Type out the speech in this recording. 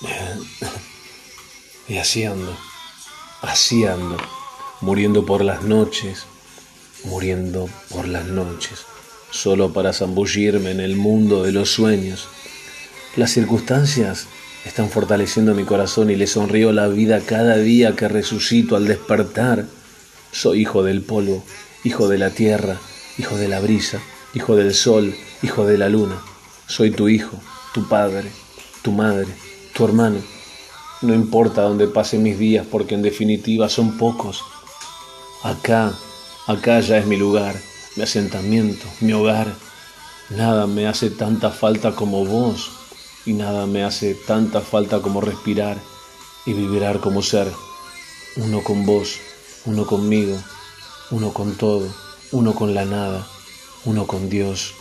Y así ando, así ando, muriendo por las noches, muriendo por las noches, solo para zambullirme en el mundo de los sueños. Las circunstancias están fortaleciendo mi corazón y le sonrío la vida cada día que resucito al despertar. Soy hijo del polvo, hijo de la tierra, hijo de la brisa, hijo del sol, hijo de la luna. Soy tu hijo, tu padre, tu madre, tu hermano. No importa dónde pasen mis días porque en definitiva son pocos. Acá, acá ya es mi lugar, mi asentamiento, mi hogar. Nada me hace tanta falta como vos y nada me hace tanta falta como respirar y vibrar como ser. Uno con vos, uno conmigo, uno con todo, uno con la nada, uno con Dios.